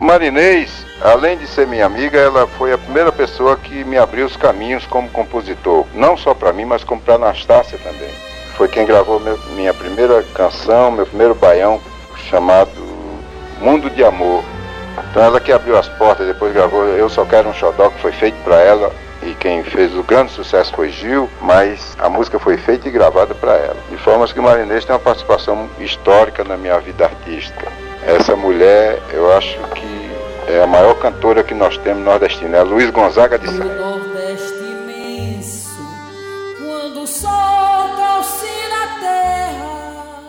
Marinês, além de ser minha amiga, ela foi a primeira pessoa que me abriu os caminhos como compositor. Não só para mim, mas como para Anastácia também. Foi quem gravou meu, minha primeira canção, meu primeiro baião, chamado Mundo de Amor. Então ela que abriu as portas, depois gravou Eu Só Quero um Xodó, que foi feito para ela. E quem fez o grande sucesso foi Gil, mas a música foi feita e gravada para ela. De forma que o Marinês tem uma participação histórica na minha vida artística. Essa mulher, eu acho que é a maior cantora que nós temos nordestina, é a Luiz Gonzaga de Sá. Nordeste imenso, quando o.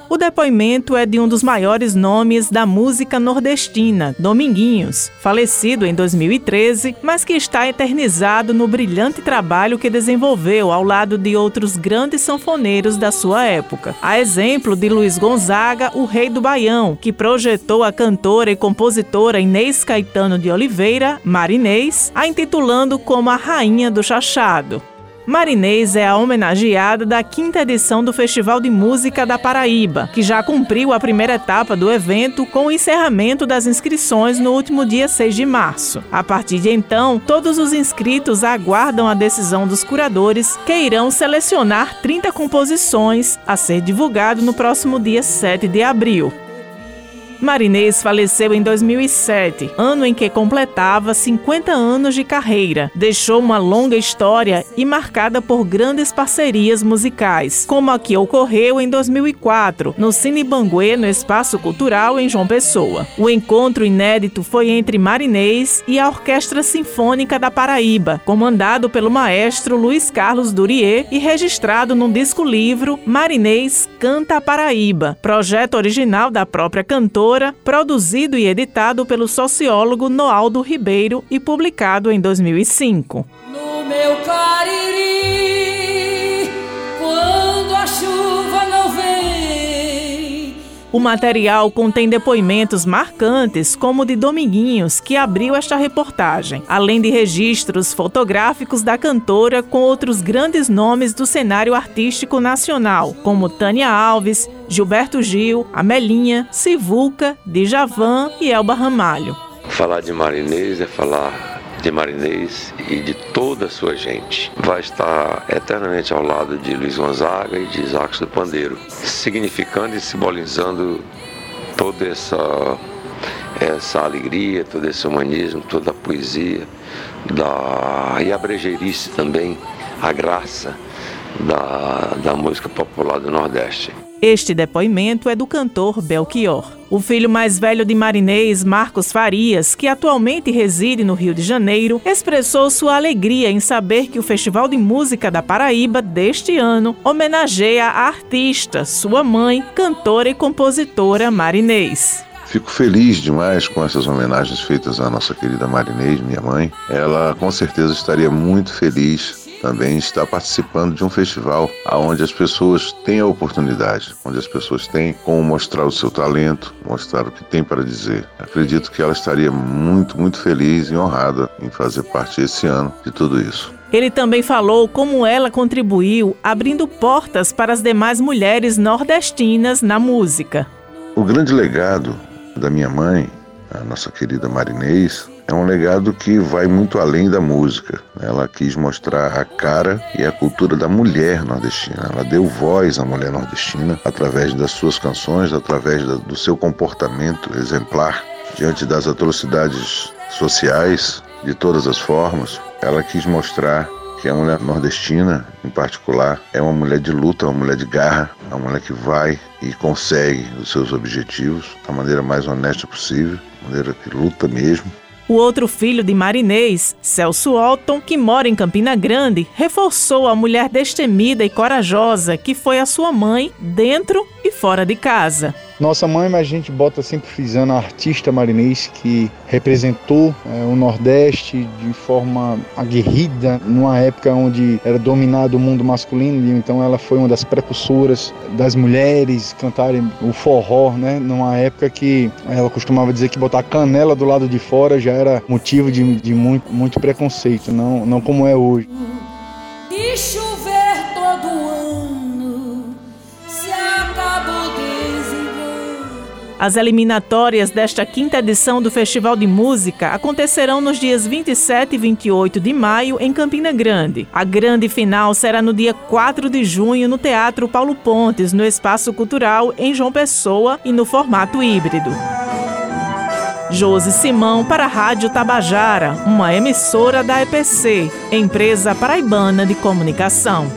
O depoimento é de um dos maiores nomes da música nordestina, Dominguinhos, falecido em 2013, mas que está eternizado no brilhante trabalho que desenvolveu ao lado de outros grandes sanfoneiros da sua época. A exemplo de Luiz Gonzaga, o rei do Baião, que projetou a cantora e compositora Inês Caetano de Oliveira, Marinês, a intitulando como a Rainha do Chachado. Marinês é a homenageada da quinta edição do Festival de Música da Paraíba, que já cumpriu a primeira etapa do evento com o encerramento das inscrições no último dia 6 de março. A partir de então, todos os inscritos aguardam a decisão dos curadores, que irão selecionar 30 composições a ser divulgado no próximo dia 7 de abril. Marinês faleceu em 2007, ano em que completava 50 anos de carreira. Deixou uma longa história e marcada por grandes parcerias musicais, como a que ocorreu em 2004, no Cine Banguê, no Espaço Cultural em João Pessoa. O encontro inédito foi entre Marinês e a Orquestra Sinfônica da Paraíba, comandado pelo maestro Luiz Carlos Durier e registrado no disco-livro Marinês Canta a Paraíba, projeto original da própria cantora produzido e editado pelo sociólogo Noaldo Ribeiro e publicado em 2005. No meu cariri, O material contém depoimentos marcantes, como o de Dominguinhos, que abriu esta reportagem, além de registros fotográficos da cantora com outros grandes nomes do cenário artístico nacional, como Tânia Alves, Gilberto Gil, Amelinha, Sivuca, Djavan e Elba Ramalho. Falar de Marinês é falar de Marinês e de toda a sua gente. Vai estar eternamente ao lado de Luiz Gonzaga e de Isaac do Pandeiro, significando e simbolizando toda essa essa alegria, todo esse humanismo, toda a poesia da, e a brejeirice também, a graça da, da música popular do Nordeste. Este depoimento é do cantor Belchior. O filho mais velho de Marinês, Marcos Farias, que atualmente reside no Rio de Janeiro, expressou sua alegria em saber que o Festival de Música da Paraíba deste ano homenageia a artista, sua mãe, cantora e compositora Marinês. Fico feliz demais com essas homenagens feitas à nossa querida Marinês, minha mãe. Ela com certeza estaria muito feliz também está participando de um festival onde as pessoas têm a oportunidade, onde as pessoas têm como mostrar o seu talento, mostrar o que tem para dizer. Acredito que ela estaria muito, muito feliz e honrada em fazer parte esse ano de tudo isso. Ele também falou como ela contribuiu abrindo portas para as demais mulheres nordestinas na música. O grande legado da minha mãe, a nossa querida Marinês, é um legado que vai muito além da música. Ela quis mostrar a cara e a cultura da mulher nordestina. Ela deu voz à mulher nordestina através das suas canções, através do seu comportamento exemplar diante das atrocidades sociais de todas as formas. Ela quis mostrar que a mulher nordestina, em particular, é uma mulher de luta, uma mulher de garra, uma mulher que vai e consegue os seus objetivos da maneira mais honesta possível, maneira que luta mesmo o outro filho de Marinês, Celso Alton, que mora em Campina Grande, reforçou a mulher destemida e corajosa que foi a sua mãe dentro e fora de casa. Nossa mãe, mas a gente bota sempre frisando a artista marinês que representou é, o Nordeste de forma aguerrida, numa época onde era dominado o mundo masculino, então ela foi uma das precursoras das mulheres cantarem o forró, né? Numa época que ela costumava dizer que botar canela do lado de fora já era motivo de, de muito, muito preconceito, não, não como é hoje. As eliminatórias desta quinta edição do Festival de Música acontecerão nos dias 27 e 28 de maio em Campina Grande. A grande final será no dia 4 de junho no Teatro Paulo Pontes, no Espaço Cultural em João Pessoa e no formato híbrido. Josi Simão para a Rádio Tabajara, uma emissora da EPC, empresa paraibana de comunicação.